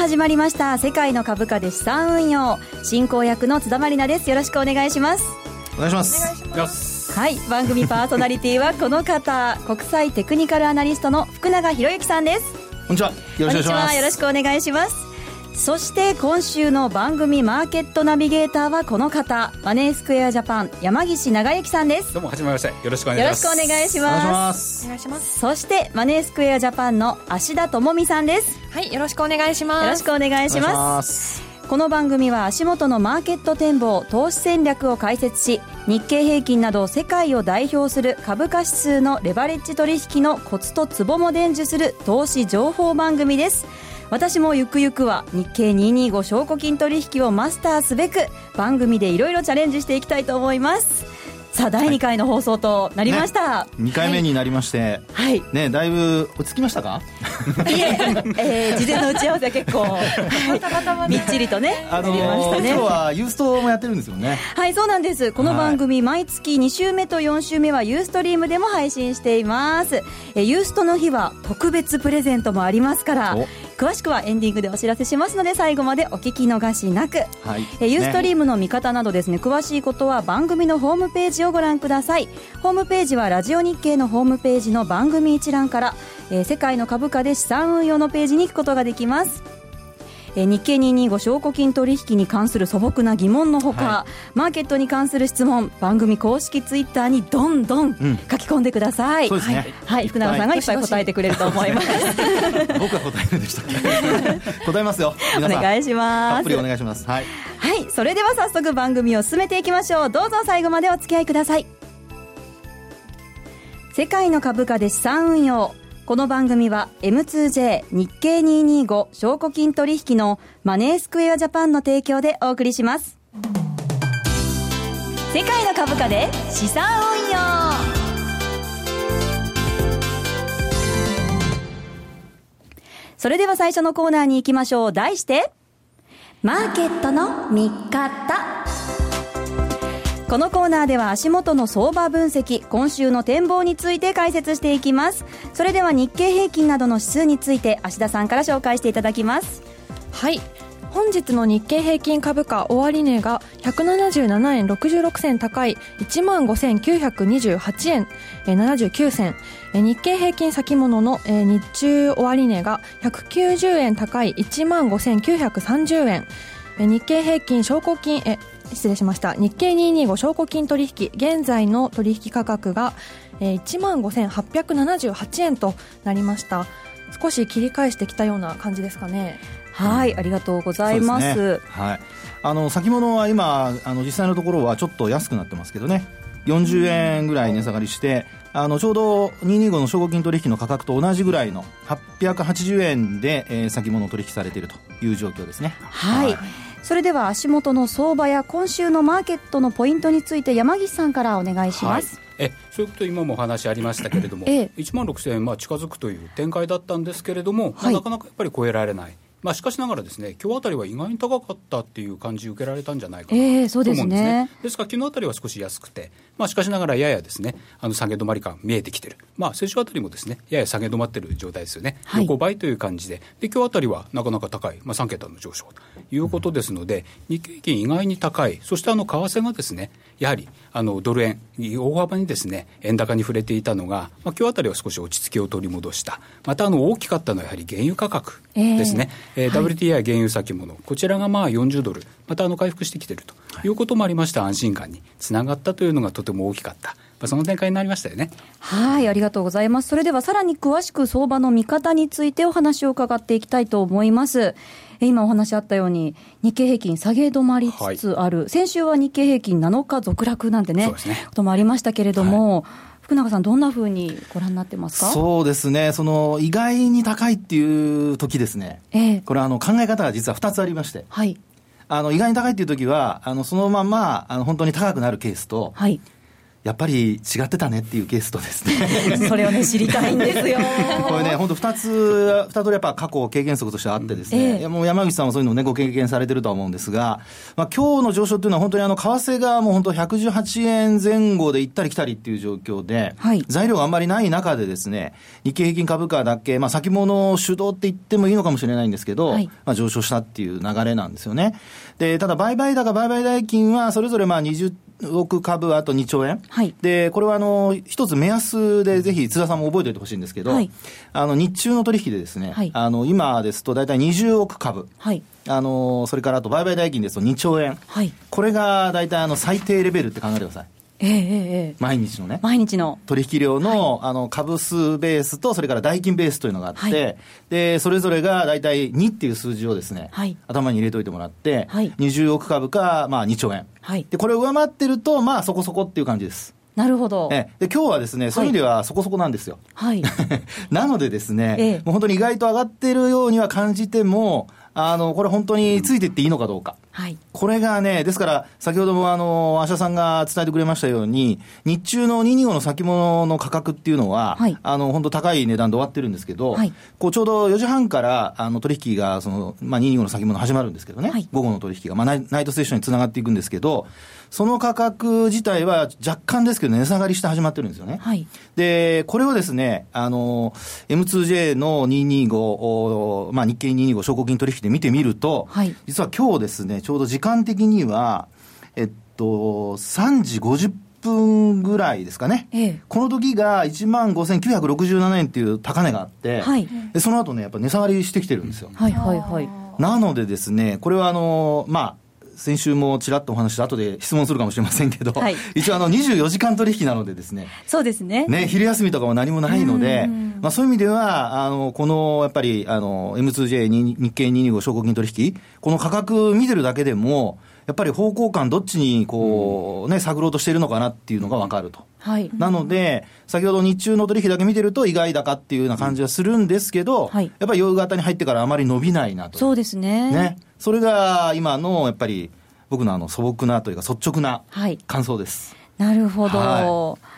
始まりました。世界の株価で資産運用。進行役の津田まりなです。よろしくお願いします。お願いします。はい。番組パーソナリティは この方。国際テクニカルアナリストの福永博之さんです。こんにちは。よろしくお願いしますそして今週の番組マーケットナビゲーターはこの方マネースクエアジャパン山岸長之さんです。どうもはじめまして。よろしくお願いします。よろしくお願いします。お願いしますそしてマネースクエアジャパンの芦田智美さんです。はいよろしくお願いします。よろしくお願いします。この番組は足元のマーケット展望投資戦略を解説し日経平均など世界を代表する株価指数のレバレッジ取引のコツとツボも伝授する投資情報番組です私もゆくゆくは日経225証拠金取引をマスターすべく番組でいろいろチャレンジしていきたいと思います。さあ第2回の放送となりました、ね、2回目になりまして、はい、ねだいぶ落ち着きましたか？いええー、事前の打ち合わせは結構、はい、みっちりとね、あのー、ましたね。今日はユーストもやってるんですよね。はいそうなんです。この番組、はい、毎月2週目と4週目はユーストリームでも配信しています。えユーストの日は特別プレゼントもありますから詳しくはエンディングでお知らせしますので最後までお聞き逃しなく、はい、えユーストリームの見方などですね詳しいことは番組のホームページをご覧ください。ホームページはラジオ日経のホームページの番組一覧から、えー、世界の株価で資産運用のページに行くことができますえー、日経225証拠金取引に関する素朴な疑問のほか、はい、マーケットに関する質問番組公式ツイッターにどんどん書き込んでください、うん、そうですね、はい、はい、福永さんがい。っぱい答えてくれると思います。僕は答えるんでしたっけ？答えますよ。お願いします。お願いします。はい、はい、それでは早速番組を進めていきましょう。どうぞ最後までお付き合いください。世界の株価で資産運用この番組は M2J 日経225証拠金取引のマネースクエアジャパンの提供でお送りします。世界の株価で資産運用それでは最初のコーナーに行きましょう。題して、マーケットの見方。このコーナーでは足元の相場分析今週の展望について解説していきます。それでは日経平均などの指数について芦田さんから紹介していただきます。はい。本日の日経平均株価終値が177円66銭高い1万5928円79銭。日経平均先物の日中終値が190円高い1万5930円。日経平均証拠金え失礼しました。日経225証拠金取引現在の取引価格が、えー、1万5878円となりました。少し切り返してきたような感じですかね。はい、ありがとうございます、ね、はい。あの先物は今あの実際のところはちょっと安くなってますけどね。40円ぐらい値下がりして、あのちょうど225の証拠金取引の価格と同じぐらいの880円で、えー、先物取引されているという状況ですね。はい、はいそれでは足元の相場や今週のマーケットのポイントについて山岸さんからお願いします。はい、えそういうこと今もお話ありましたけれども、ええ、1万6000円まあ近づくという展開だったんですけれども、はい、まあ、なかなかやっぱり超えられない。まあ、しかしながらですね今日あたりは意外に高かったっていう感じ受けられたんじゃないかなと思うんですね。ですねですから昨日あたりは少し安くて、まあ、しかしながらややですねあの下げ止まり感見えてきてる、まあ、先週あたりもですねやや下げ止まってる状態ですよね、はい、横ばいという感じで。で今日あたりはなかなか高い、まあ、3桁の上昇ということですので、日経平均意外に高い。そしてあの為替がですねやはりあのドル円、大幅にですね円高に触れていたのが、まあ今日あたりは少し落ち着きを取り戻した、またあの大きかったのはやはり原油価格ですね、えー、えー、WTI 原油先物、こちらがまあ40ドル、またあの回復してきているということもありまして、安心感につながったというのがとても大きかった。まあ、その展開になりましたよね。はい、ありがとうございます。それではさらに詳しく相場の見方についてお話を伺っていきたいと思います。今お話あったように、日経平均下げ止まりつつある、はい、先週は日経平均7日続落なんてね、ね。こともありましたけれども、はい。福永さん、どんなふうにご覧になってますか？そうですね、その意外に高いっていう時ですね、えー、これあの、考え方が実は2つありまして、はい、あの意外に高いっていう時は、あのそのままあの本当に高くなるケースと、はい、やっぱり違ってたねっていうケースとですね。それをね、知りたいんですよ。これね、本当2つ、2通りやっぱ過去経験則としてあってですね、ええ、もう山口さんもそういうのね、ご経験されてるとは思うんですが、まあ今日の上昇っていうのは本当にあの、為替がもう本当118円前後で行ったり来たりっていう状況で、はい、材料があんまりない中でですね、日経平均株価だけ、まあ先物主導って言ってもいいのかもしれないんですけど、はい、まあ上昇したっていう流れなんですよね。で、ただ売買高、売買代金はそれぞれまあ20億株あと2兆円、はい、でこれはあの一つ目安でぜひ津田さんも覚えておいてほしいんですけど、はい、あの日中の取引でですね、はい、あの今ですと大体20億株、はい、あのそれからあと売買代金ですと2兆円、はい、これが大体あの最低レベルって考えてください。ええええ、毎日のね、毎日の。取引量のはい、あの株数ベースと、それから代金ベースというのがあって、はい、でそれぞれが大体2っていう数字をですね、はい、頭に入れておいてもらって、はい、20億株か、まあ、2兆円、はい、でこれを上回ってると、まあ、そこそこっていう感じです。なるほど。えで今日はですね、そういう意味ではそこそこなんですよ。はい。なのでですね、ええ、もう本当に意外と上がってるようには感じても、あの、これ本当についていっていいのかどうか。はい。これがね、ですから、先ほどもあの、アシャさんが伝えてくれましたように、日中の225の先物の価格っていうのは、はい、あの、本当高い値段で終わってるんですけど、はい、こうちょうど4時半から、あの、取引が、その、まあ、225の先物始まるんですけどね、はい、午後の取引が、まあナイ、ナイトセッションにつながっていくんですけど、その価格自体は若干ですけど、値下がりして始まってるんですよね。はい、で、これをですね、あの、M2J の225、まあ、日経225証拠金取引で見てみると、はい、実は今日ですね、ちょうど時間的には、えっと、3時50分ぐらいですかね、ええ、この時が1万5967円っていう高値があって、はい、でその後ね、やっぱ値下がりしてきてるんですよ。はいはいはい、なのでですね、これはあの、まあ、先週もちらっとお話して後で質問するかもしれませんけど、はい、一応あの24時間取引なのでですね。そうですね。ね、昼休みとかも何もないので、まあそういう意味では、あの、この、やっぱり、あの、M2J 日経225証拠金取引、この価格見てるだけでも、やっぱり方向感どっちにこう、ね、探ろうとしているのかなっていうのが分かると。はい、なので、先ほど日中の取引だけ見てると意外高っていうような感じはするんですけど、はい、やっぱり夜型に入ってからあまり伸びないなと。そうですね。ね。それが今のやっぱり僕のあの素朴なというか率直な感想です。はい、なるほど。はい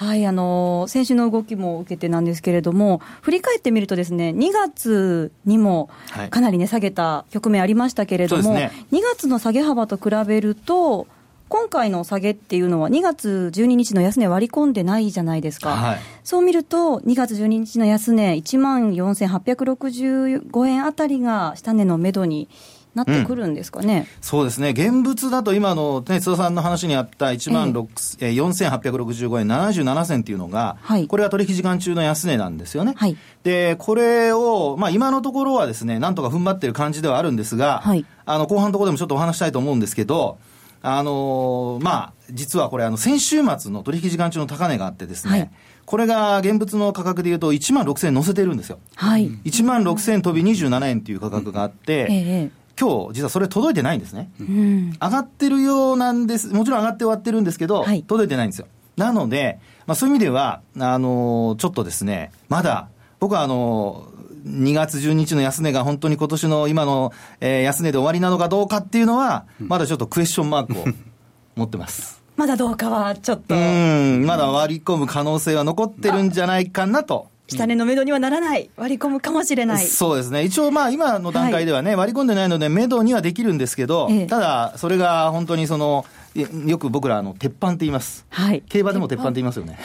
はい、あの先週の動きも受けてなんですけれども、振り返ってみるとですね、2月にもかなりね、下げた局面ありましたけれども、ね、2月の下げ幅と比べると、今回の下げっていうのは、2月12日の安値割り込んでないじゃないですか、はい、そう見ると、2月12日の安値、1万4865円あたりが下値のめどになってくるんですかね、うん、そうですね、現物だと今の、ね、津田さんの話にあった1万えー、4865円77銭っていうのが、はい、これは取引時間中の安値なんですよね。はい、で、これを、まあ、今のところはですね、なんとか踏ん張ってる感じではあるんですが、はい、あの後半のところでもちょっとお話したいと思うんですけど、あのー、まあ、実はこれ、あの、先週末の取引時間中の高値があってですね、はい、これが現物の価格でいうと1万6000円乗せてるんですよ。はい。1万6000飛び27円っていう価格があって、ええ、今日実はそれ届いてないんですね、うん、上がってるようなんです、もちろん上がって終わってるんですけど、はい、届いてないんですよ。なので、まあ、そういう意味では、あのー、ちょっとですね、まだ、僕はあのー、2月12日の安値が本当に今年の今の、えー、安値で終わりなのかどうかっていうのは、まだちょっとクエスチョンマークを 持ってます。まだどうかはちょっと。うん、まだ割り込む可能性は残ってるんじゃないかなと。下値のめどにはならない、割り込むかもしれない。そうですね。一応まあ今の段階ではね、はい、割り込んでないので、めどにはできるんですけど、ええ、ただ、それが本当にその、よく僕ら、あの、鉄板って言います。はい。競馬でも鉄板って言いますよね。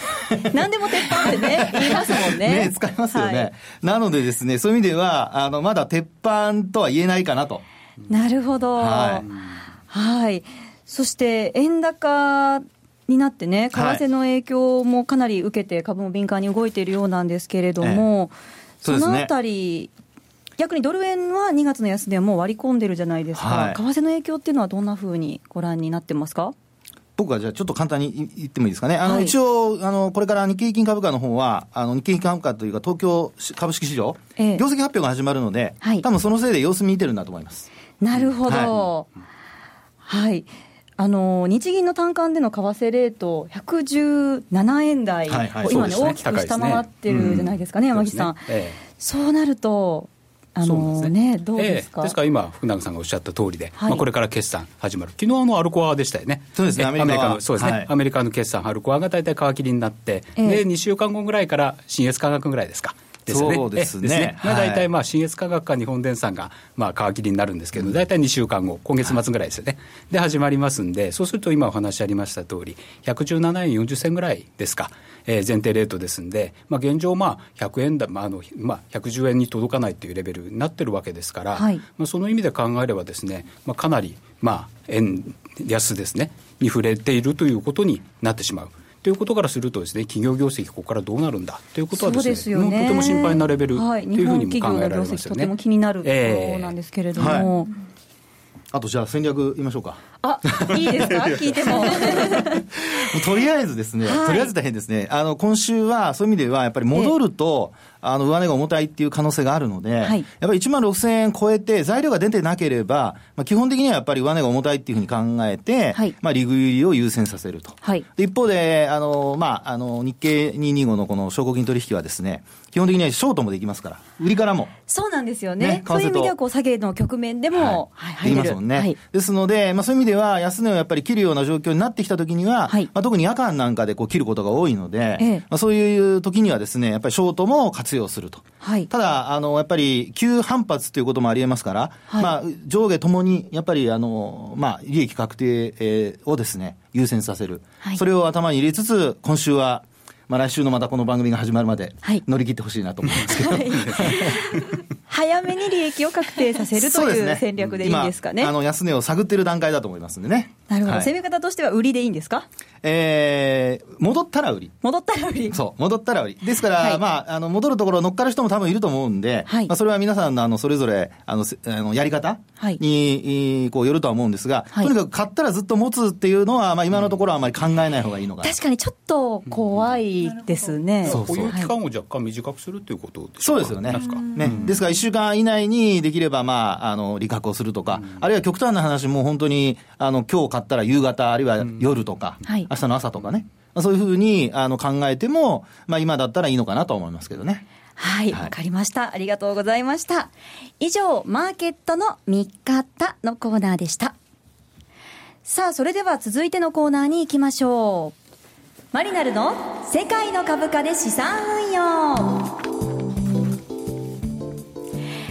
何でも鉄板ってね、言いますもんね。ね、使いますよね。はい、なのでですね、そういう意味では、あの、まだ鉄板とは言えないかなと。なるほど。はい。はい。そして、円高になってね、為替の影響もかなり受けて、株も敏感に動いているようなんですけれども、ええ、そのあたり、逆にドル円は2月の安値はもう割り込んでるじゃないですか、はい、為替の影響っていうのは、どんなふうにご覧になってますか？僕はじゃあちょっと簡単に言ってもいいですかね。あの、はい、一応、あの、これから日経平均株価の方は、あの、日経平均株価というか東京株式市場、ええ、業績発表が始まるので、はい、多分そのせいで様子見てるんだと思います。なるほど。はい、はいあの日銀の短観での為替レート、117円台、はいはい、今ね、大きく下回ってるじゃないですかね、うん、山岸さん、ね。ええ、そうなると、あのー、ね、どうですか、えー、ですから今、福永さんがおっしゃった通りで、はい、まあ、これから決算始まる、昨日のアルコアでしたよね、そうですね、アメリカのそうですね、はい、アメリカの決算、アルコアが大体皮切りになって、えー、で2週間後ぐらいから新越科学ぐらいですか。ですね。そうですね。ねまあ、大体まあ、新越科学か日本電産が、まあ、皮切りになるんですけど、大体2週間後、今月末ぐらいですよね。で、始まりますんで、そうすると今お話ありました通り、117円40銭ぐらいですか。えー、前提レートですんで、まあ、現状、まあ、100円だ、まああのまあ、110円に届かないというレベルになってるわけですから、はい、まあ、その意味で考えればですね、まあ、かなり、まあ、円安ですね、に触れているということになってしまう。ということからするとですね企業業績ここからどうなるんだ？ということはですね、ね、とても心配なレベル、はい、というふうにも考えられますよね。とても気になるところなんですけれども。えーはいあとじゃあ戦略言いましょうか。あ、いいですか？聞いても。とりあえずですね、はい、とりあえず大変ですね。あの、今週はそういう意味ではやっぱり戻ると、あの、上値が重たいっていう可能性があるので、はい、やっぱり1万6000円超えて材料が出てなければ、まあ、基本的にはやっぱり上値が重たいっていうふうに考えて、はい、まあ、利食いを優先させると。はい、で一方で、あの、まあ、あの、日経225のこの証拠金取引はですね、基本的にはショートもできますから、売りからも。そうなんですよね。ねそういう意味では、こう、下げの局面でも、はい、できますもんね。はい、ですので、まあ、そういう意味では、安値をやっぱり切るような状況になってきたときには、はい、まあ、特に夜間なんかでこう切ることが多いので、ええ、まあ、そういう時にはですね、やっぱりショートも活用すると。はい、ただ、あの、やっぱり、急反発ということもありえますから、はい、まあ、上下ともに、やっぱり、あの、まあ、利益確定、えー、をですね、優先させる。はい、それを頭に入れつつ、今週は、まあ、来週のまたこの番組が始まるまで乗り切ってほしいなと思うんですけど、はい、早めに利益を確定させるという戦略でいいんですかね。あの安値を探っている段階だと思いますんでね。なるほど、はい、攻め方としては売りでいいんですか？えー、戻ったら売り。戻ったら売り。そう、戻ったら売り。ですから、はい、まあ、あの、戻るところ乗っかる人も多分いると思うんで、はい、まあ、それは皆さんの、あの、それぞれ、あの、あのやり方に、はい、こう、よるとは思うんですが、とにかく買ったらずっと持つっていうのは、まあ、今のところはあまり考えない方がいいのか確かにちょっと怖いですね。そうそう。保有期間を若干短くするっていうことでそうですよね。ね。ですから、1週間以内にできれば、まあ、あの、利確をするとか、あるいは極端な話、もう本当に、あの、今日買ったら夕方、あるいは夜とか、明日の朝とかね。そういうふうにあの考えても、まあ、今だったらいいのかなと思いますけどね。はい、わ、はい、かりました。ありがとうございました。以上、マーケットの見方のコーナーでした。さあ、それでは続いてのコーナーに行きましょう。マリナルの世界の株価で資産運用。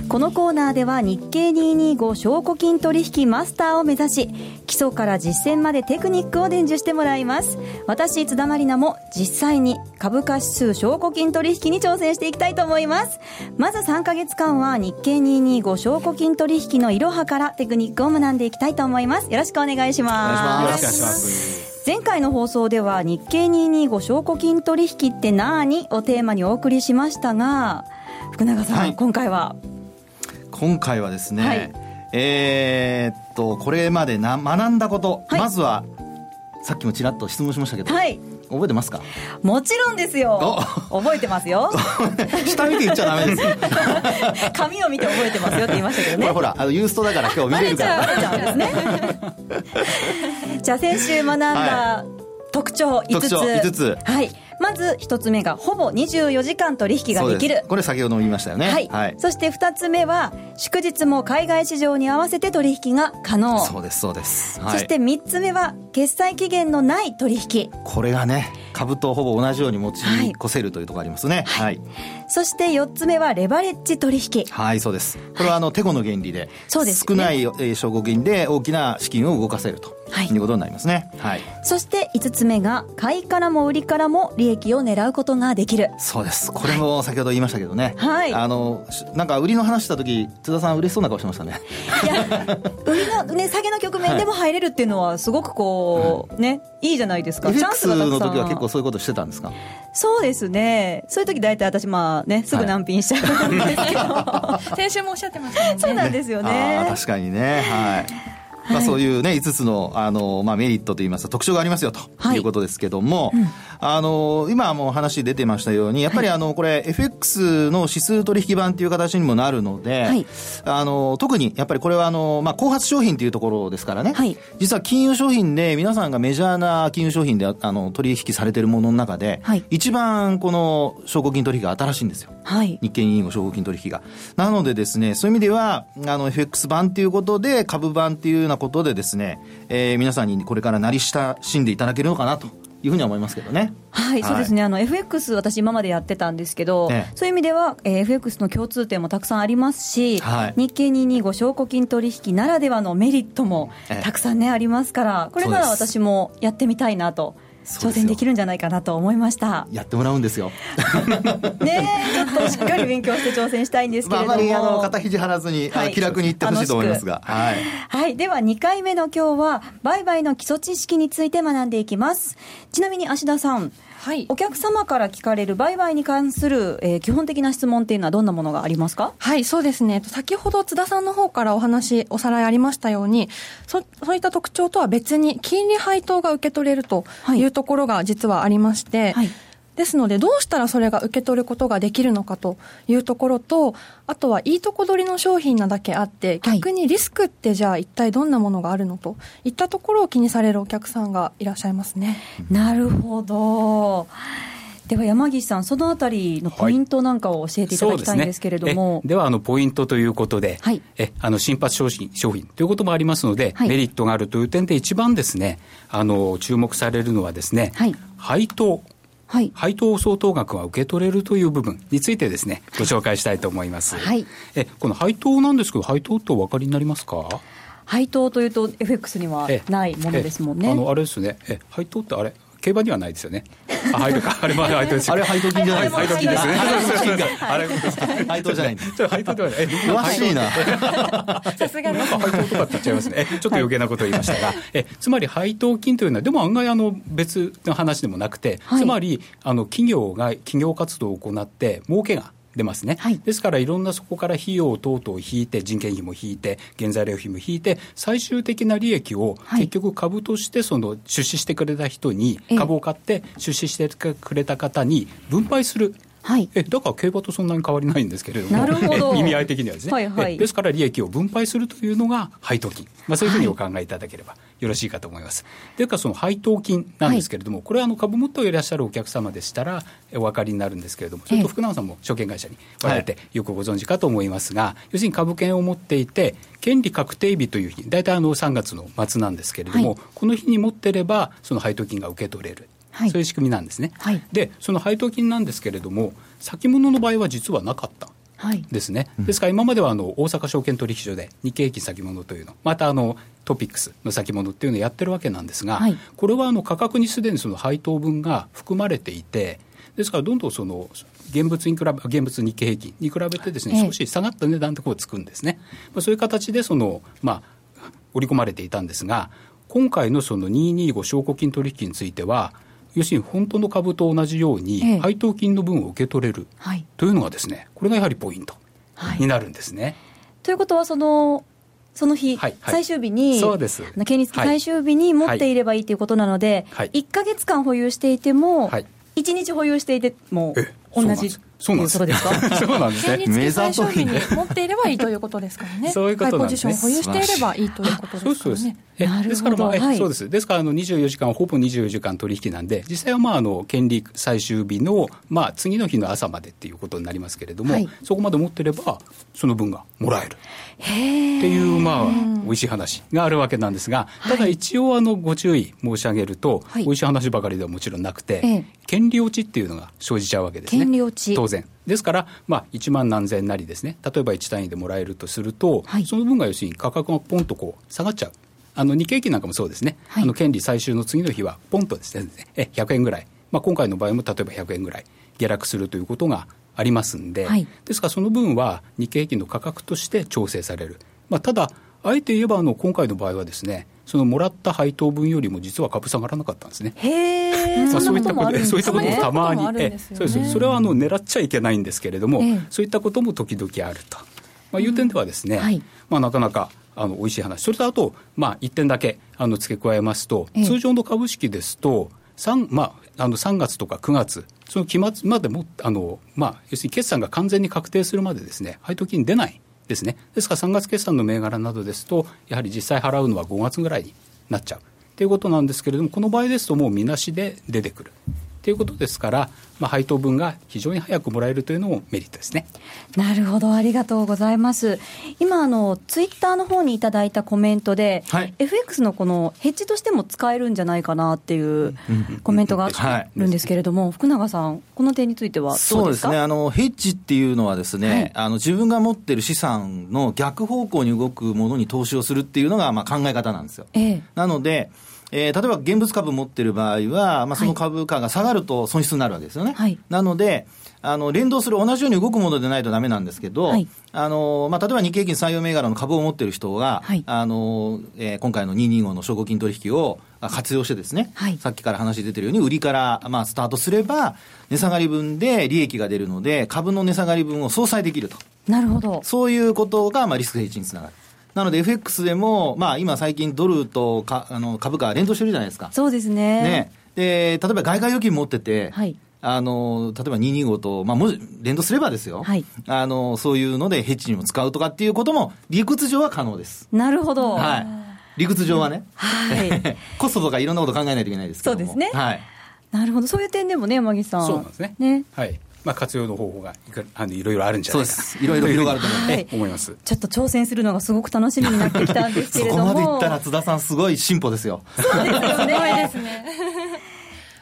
このコーナーでは日経225証拠金取引マスターを目指し基礎から実践までテクニックを伝授してもらいます。私津田まりなも実際に株価指数証拠金取引に挑戦していきたいと思います。まず3か月間は日経225証拠金取引のいろはからテクニックを学んでいきたいと思います。よろしくお願いします。よろしくお願いします。前回の放送では日経225証拠金取引って何をテーマにお送りしましたが福永さん、はい、今回は？今回はですね、はい、えー、っとこれまでな学んだこと、はい、まずはさっきもちらっと質問しましたけど、はい、覚えてますか？もちろんですよ。覚えてますよ。下見て言っちゃダメです。紙を見て覚えてますよって言いましたけどね。ほらあのユーストだから今日見れるから。じゃあ先週学んだ特徴5つ、5つ。はいまず一つ目がほぼ24時間取引ができる。これ先ほども言いましたよね。はい、はい、そして二つ目は祝日も海外市場に合わせて取引が可能。そうですそうです、はい、そして三つ目は決済期限のない取引。これがね株とほぼ同じように持ち越せるというところありますね、はい、はい、そして4つ目はレバレッジ取引。はいそうです。これはあのテコの原理で、そうです、ね、少ない証拠金で大きな資金を動かせるとい。うことになりますね、はい、そして5つ目が買いからも売りからも利益を狙うことができる。そうです。これも先ほど言いましたけどね、はい、あのなんか売りの話した時津田さん嬉しそうな顔してましたね。いや売りの、ね、下げの局面でも入れるっていうのはすごくこう、ねいいじゃないですか。チャンスの時は結構そういうことしてたんですか？そうですね。そういう時大体私、まあね、すぐ難品しちゃうんですけど。先週もおっしゃってましたね。そうなんですよね。確かにね。はい。まあ、そういうね、5つの、あの、まあ、メリットといいますか、特徴がありますよ、とい。うことですけども、はいうん、あの、今も話出てましたように、やっぱりあの、これ、FX の指数取引版っていう形にもなるので、はい、あの、特に、やっぱりこれはあの、まあ、後発商品っていうところですからね、はい、実は金融商品で、皆さんがメジャーな金融商品であの取引されているものの中で、はい、一番この証拠金取引が新しいんですよ。はい、日経225証拠金取引が。なのでですね、そういう意味では、あの、FX 版っていうことで、株版っていうようなことでですね、えー、皆さんにこれからなり親しんでいただけるのかなと。いうふうに思いますけどね。はい、はい、そうですね。あの FX 私今までやってたんですけど、ね、そういう意味では、えー、FX の共通点もたくさんありますし、はい、日経225証拠金取引ならではのメリットもたくさんね、ありますから、これなら私もやってみたいなと挑戦できるんじゃないかなと思いました。やってもらうんですよ。ねちょっとしっかり勉強して挑戦したいんですけれども、まあ、あまりあの肩肘張らずに、はい、気楽にいってほしいと思いますが。はい、はい、では2回目の今日は売買の基礎知識について学んでいきます。ちなみに芦田さんはい、お客様から聞かれる売買に関する、えー、基本的な質問っていうのはどんなものがありますか？はいそうですね。先ほど津田さんの方からお話おさらいありましたようにそそういった特徴とは別に金利配当が受け取れるというところが実はありまして、はいですので、どうしたらそれが受け取ることができるのかというところと、あとはいいとこ取りの商品なだけあって、逆にリスクってじゃあ一体どんなものがあるのといったところを気にされるお客さんがいらっしゃいますね。なるほど。では山岸さん、そのあたりのポイントなんかを教えていただきたいんですけれども。はい、で、ね、はあのポイントということで、はい、えあの新発商品商品ということもありますので、はい、メリットがあるという点で、一番ですねあの注目されるのはですね、はい、配当はい、配当相当額が受け取れるという部分についてですね、ご紹介したいと思います。はい、えこの配当なんですけど、配当ってお分かりになりますか？配当というと FX にはないものですもんね。あのあれですね。え配当ってあれ？競馬にはないですよね。あ、配当か。あれまだ配当です。あれ配当金じゃないです。配当金ですね。あれ配当じゃないんです。配当ではない。詳しいな。さすがなんか配当とかって言っちゃいますね。ちょっと余計なことを言いましたが、え、つまり配当金というのは、でも案外あの別の話でもなくて、つまりあの企業が企業活動を行って儲けが出ますね、はい、ですからいろんなそこから費用等々を引いて人件費も引いて原材料費も引いて最終的な利益を結局株としてその出資してくれた人に株を買って出資してくれた方に分配するはい、えだから競馬とそんなに変わりないんですけれども、なるほど。意味合い的にはですね、はいはい、ですから利益を分配するというのが配当金、まあ、そういうふうにお考えいただければよろしいかと思います。というか、その配当金なんですけれども、はい、これはあの株持っていらっしゃるお客様でしたらお分かりになるんですけれども、それと福永さんも証券会社におられてよくご存知かと思いますが、要するに株券を持っていて、権利確定日という日、大体あの3月の末なんですけれども、はい、この日に持ってれば、その配当金が受け取れる。はい、そういう仕組みなんですね、はい、でその配当金なんですけれども先物の場合は実はなかったですね、はい、ですから今まではあの大阪証券取引所で日経平均先物というのまたあのトピックスの先物っていうのをやってるわけなんですが、はい、これはあの価格にすでにその配当分が含まれていてですからどんどんその現物に比べ現物日経平均に比べてですね、少し下がった値段とこうつくんですね、まあ、そういう形でその、まあ、織り込まれていたんですが今回のその225証拠金取引については要するに本当の株と同じように、配当金の分を受け取れる。というのがですね、これがやはりポイントになるんですね。はい、ということは、そのその日、はいはい、最終日に、そうです。権利付き最終日に持っていればいいということなので、はい、1か月間保有していても、はい、1日保有していても同じそうなんです そうなんですね。目最初日に持っていればいいということですからね。そういうことなんですね。ポジションを保有していればいいということですからね。ですから、まあ、はい、そうです。ですから、あの、24時間、ほぼ24時間取引なんで、実際は、まあ、あの、権利最終日の、まあ、次の日の朝までっていうことになりますけれども、はい、そこまで持ってれば、その分がもらえる。っていう、まあ、美味しい話があるわけなんですが、ただ一応、あの、ご注意申し上げると、はい、美味しい話ばかりではもちろんなくて、権利落ちっていうのが生じちゃうわけですね。権利落ち。当然。ですから、まあ、1万何千なりですね、例えば1単位でもらえるとすると、はい、その分が要するに価格がポンとこう下がっちゃう。あの日経平均なんかもそうですね、はい、あの権利最終の次の日は、ポンとですね、え100円ぐらい、まあ、今回の場合も例えば100円ぐらい下落するということがありますんで、はい、ですからその分は日経平均の価格として調整される。まあ、ただ、あえて言えばあの今回の場合はですね、そのもらった配当分よりも実は株下がらなかったんですね。へまあ、そういったこと、そういったこともたまに、えそうです。それはあの狙っちゃいけないんですけれども、そういったことも時々あると。まあ、いう点ではですね、はい、まあ、なかなかあの美味しい話。それとあと、まあ、1点だけあの付け加えますと、通常の株式ですと3、まあ、あの3月とか9月その期末までもあの、まあ、要するに決算が完全に確定するまでですね配当金出ないですね。ですから3月決算の銘柄などですとやはり実際払うのは5月ぐらいになっちゃう。ということなんですけれどもこの場合ですともうみなしで出てくる。ということですから、まあ、配当分が非常に早くもらえるというのもメリットですね。なるほど、ありがとうございます。今、あのツイッターの方にいただいたコメントで、はい、FX のこのヘッジとしても使えるんじゃないかなっていうコメントがあるんですけれども、はい、福永さん、この点についてはそうですね。あの、ヘッジっていうのはですね、はい、あの自分が持ってる資産の逆方向に動くものに投資をするっていうのが、まあ、考え方なんですよ。ええ、なのでえー、例えば現物株持ってる場合は、まあ、その株価が下がると損失になるわけですよね。はい、なので、あの連動する同じように動くものでないとだめなんですけど、はい、あのまあ、例えば日経平均採用銘柄の株を持っている人が、はい、あのえー、今回の225の証拠金取引を活用してですね、はい、さっきから話出てるように、売りから、まあ、スタートすれば、値下がり分で利益が出るので、株の値下がり分を相殺できると。なるほど。そういうことが、まあ、リスクヘッジにつながる。なので FX でも、まあ、今最近ドルとかあの株価連動してるじゃないですか。そうですね。ね。で、例えば外貨預金持ってて、はい。あの、例えば225と、まあ、もし連動すればですよ。はい。あの、そういうのでヘッジにも使うとかっていうことも理屈上は可能です。なるほど。はい。理屈上はね。はい。コストとかいろんなこと考えないといけないですけどそうですね。はい。なるほど。そういう点でもね、山岸さん。そうなんですね。ね。はい。まあ、活用の方法があのいろいろあるんじゃないかいろいろ広がると思,、はい、思います。ちょっと挑戦するのがすごく楽しみになってきたんですけれども。そこまでいったら津田さんすごい進歩ですよ。そうですよね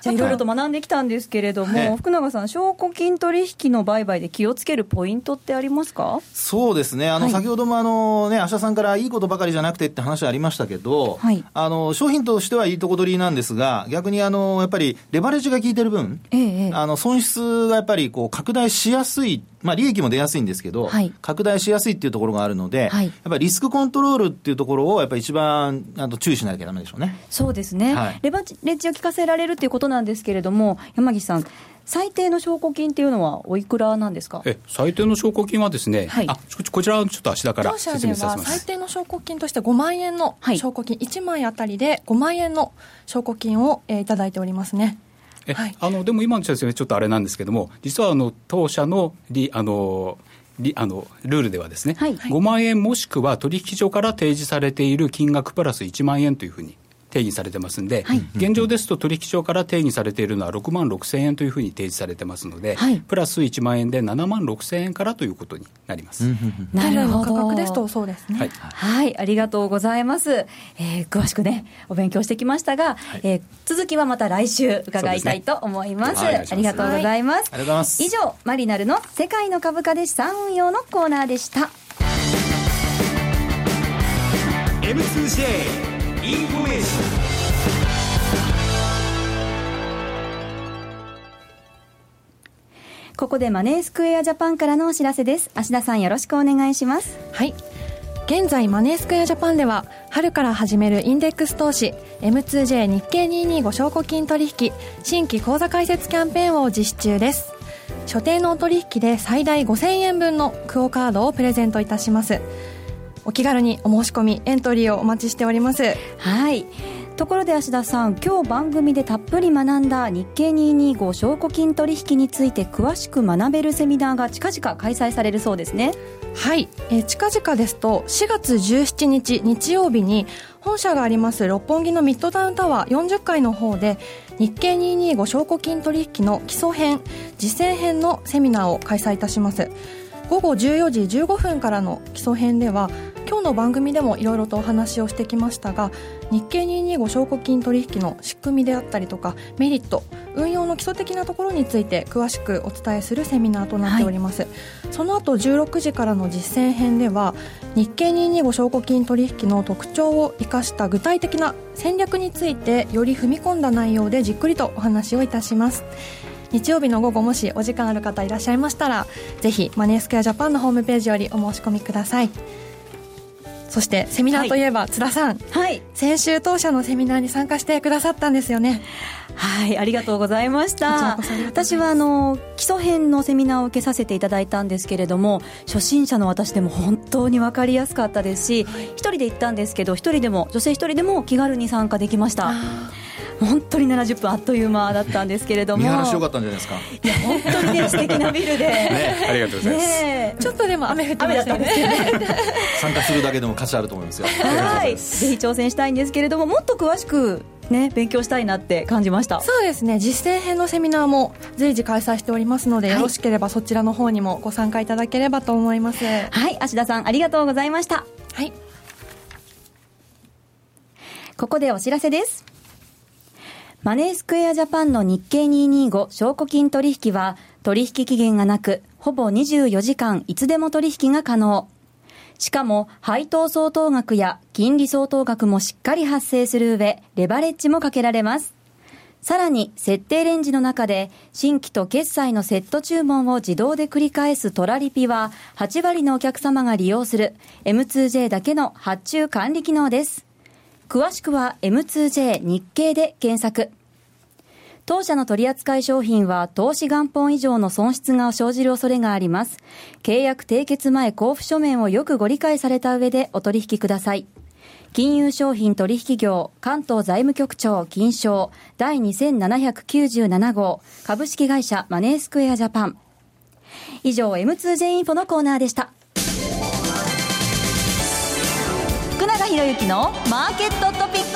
じゃいろいろと学んできたんですけれども、福永さん、証拠金取引の売買で気をつけるポイントってありますか？そうですね、あの、はい、先ほどもあの、ね、芦田さんからいいことばかりじゃなくてって話ありましたけど、はい、あの商品としてはいいとこ取りなんですが、逆にあのやっぱりレバレッジが効いてる分、ええ、あの損失がやっぱりこう拡大しやすいまあ、利益も出やすいんですけど、はい、拡大しやすいっていうところがあるので、はい、やっぱりリスクコントロールっていうところを、やっぱり一番あの注意しなきゃだめでしょうね。そうですね、はい、レバレッジを効かせられるっていうことなんですけれども、山岸さん、最低の証拠金っていうのはおいくらなんですか？え最低の証拠金はですね、はい、あこちらちょっと足だから説明させます。最低の証拠金として5万円の証拠金、はい、1枚あたりで5万円の証拠金を、えー、いただいておりますね。はい、あのでも今の説明ちょっとあれなんですけども実はあの当社のリあのあのルールではですね、はい、5万円もしくは取引所から提示されている金額プラス1万円というふうに定義されてますんで、はい、現状ですと取引所から定義されているのは6万6千円というふうに提示されてますので、はい、プラス1万円で7万6千円からということになります。なるほど。価格ですとそうですね。はい、はい、ありがとうございます。えー、詳しくね、お勉強してきましたが、はい、えー、続きはまた来週伺いたいと思います。すね、ありがとうございます。ありがとうございます。以上、マリナルの世界の株価で資産運用のコーナーでした。M2J インフォメーション。ここでマネースクエアジャパンからのお知らせです。芦田さんよろしくお願いします。はい。現在マネースクエアジャパンでは春から始めるインデックス投資 M2J 日経225証拠金取引新規口座開設キャンペーンを実施中です。所定のお取引で最大5000円分のクオカードをプレゼントいたしますお気軽にお申し込みエントリーをお待ちしております。はい。ところで芦田さん今日番組でたっぷり学んだ日経225証拠金取引について詳しく学べるセミナーが近々開催されるそうですね。はい、えー、近々ですと4月17日日曜日に本社があります六本木のミッドタウンタワー40階の方で日経225証拠金取引の基礎編実践編のセミナーを開催いたします。午後14時15分からの基礎編では今日の番組でもいろいろとお話をしてきましたが日経225証拠金取引の仕組みであったりとかメリット運用の基礎的なところについて詳しくお伝えするセミナーとなっております、はい、その後16時からの実践編では日経225証拠金取引の特徴を生かした具体的な戦略についてより踏み込んだ内容でじっくりとお話をいたします。日曜日の午後もしお時間ある方いらっしゃいましたらぜひマネースクエアジャパンのホームページよりお申し込みください。そしてセミナーといえば、津田さん、はい、先週当社のセミナーに参加してくださったんですよね。はいありがとうございました。私はあの基礎編のセミナーを受けさせていただいたんですけれども初心者の私でも本当に分かりやすかったですし一、はい、人で行ったんですけど一人でも女性一人でも気軽に参加できました本当に70分あっという間だったんですけれども。見晴らしよかったんじゃないですか。いや本当にね素敵なビルで、ね、ありがとうございます、ね、ちょっとでも雨降ってましたね。参加するだけでも価値あると思いますよ。はい。ぜひ挑戦したいんですけれどももっと詳しくね、勉強したいなって感じました。そうですね。実践編のセミナーも随時開催しておりますので、はい、よろしければそちらの方にもご参加いただければと思います。はい。芦田さんありがとうございました。はい。ここでお知らせですマネースクエアジャパンの日経225証拠金取引は取引期限がなく、ほぼ24時間いつでも取引が可能。しかも、配当相当額や金利相当額もしっかり発生する上、レバレッジもかけられます。さらに、設定レンジの中で、新規と決済のセット注文を自動で繰り返すトラリピは、8割のお客様が利用する M2J だけの発注管理機能です。詳しくは M2J 日経で検索。当社の取扱い商品は投資元本以上の損失が生じる恐れがあります。契約締結前交付書面をよくご理解された上でお取引ください。金融商品取引業関東財務局長金賞第2797号株式会社マネースクエアジャパン。以上 M2J インフォのコーナーでした。福永博之のマーケットトピック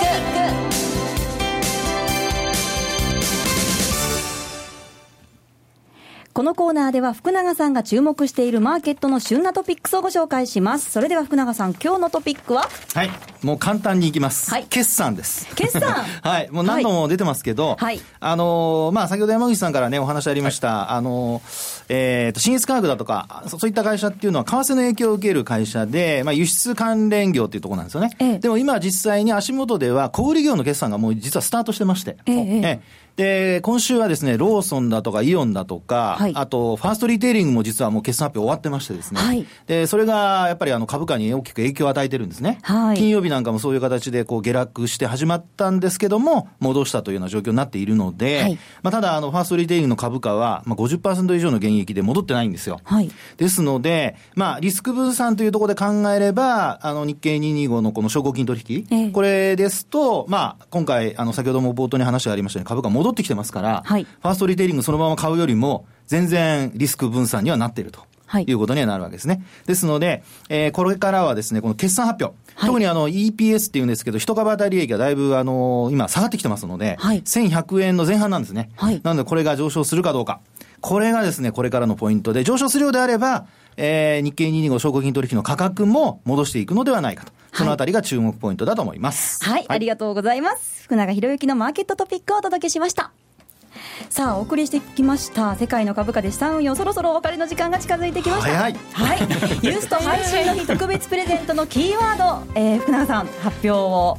このコーナーでは福永さんが注目しているマーケットの旬なトピックスをご紹介します。それでは福永さん、今日のトピックは？はい。もう簡単にいきます。はい。決算です。決算？はい。もう何度も出てますけど、はい。あのー、まあ、先ほど山口さんからね、お話ありました、はい、あのー、えっ、ー、と、新越科学だとか、そういった会社っていうのは、為替の影響を受ける会社で、まあ、輸出関連業っていうところなんですよね。ええ、でも今実際に足元では、小売業の決算がもう実はスタートしてまして、ええええ。で、今週はですね、ローソンだとかイオンだとか、はい、あと、ファーストリテイリングも実はもう決算発表終わってましてですね、はい、で、それがやっぱりあの株価に大きく影響を与えてるんですね。はい、金曜日なんかもそういう形でこう下落して始まったんですけども、戻したというような状況になっているので、はい、まあ、ただ、あの、ファーストリテイリングの株価は、まあ50%以上の減益で戻ってないんですよ。はい、ですので、まあ、リスク分散というところで考えれば、あの、日経225のこの証拠金取引、えー、これですと、まあ、今回、あの、先ほども冒頭に話がありましたように株価戻ってきてますから、はい、ファーストリテイリングそのまま買うよりも、全然リスク分散にはなっていると。はい、いうことにはなるわけですね。ですので、えー、これからはですね、この決算発表。はい、特にあの EPS っていうんですけど、一株当たり利益がだいぶあの、今下がってきてますので、はい、1100円の前半なんですね。はい、なのでこれが上昇するかどうか。これがですね、これからのポイントで、上昇するようであれば、えー、日経225証拠金取引の価格も戻していくのではないかと。そのあたりが注目ポイントだと思います。はい、はい、ありがとうございます。福永博之のマーケットトピックをお届けしました。さあお送りしてきました。世界の株価で資産運用そろそろお別れの時間が近づいてきました。はい。ユースト配信の日特別プレゼントのキーワード、えー、福永さん発表を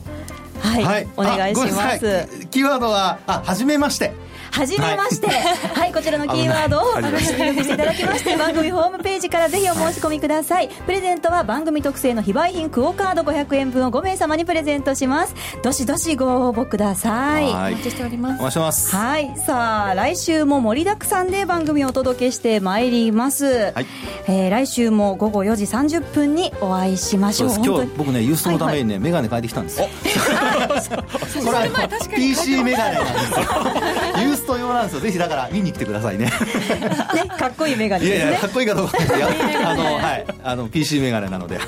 はい、はい、お願いします。キーワードはあ初めましてはじめまして、はい、こちらのキーワードを入力していただきまして番組ホームページからぜひお申し込みください。プレゼントは番組特製の非売品クオカード500円分を5名様にプレゼントします。どしどしご応募ください。お待ちしております。お待ちしてます。はい。さあ来週も盛りだくさんで番組をお届けしてまいります、はい。えー、来週も午後4時30分にお会いしましょう。今日僕ねユーストのためにね、はいはい、眼鏡変えてきたんですよ。これ PC 眼鏡なんですよ。ユースト用なんですよ。ぜひだから見に来てくださいね。ねかっこいい眼鏡ですね。いやいやかっこいいかどうか。あの はい。あの PC 眼鏡なので、は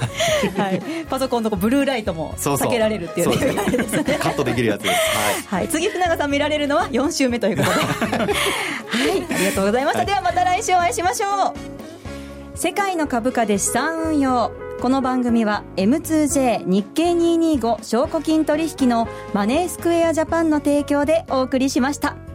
い、パソコンのブルーライトも避けられるっていう眼鏡です。ね カットできるやつです。はい、はい、次船永さん見られるのは4週目ということで。はい。ありがとうございました、はい、ではまた来週お会いしましょう。世界の株価で資産運用。この番組は M2J 日経225証拠金取引のマネースクエアジャパンの提供でお送りしました。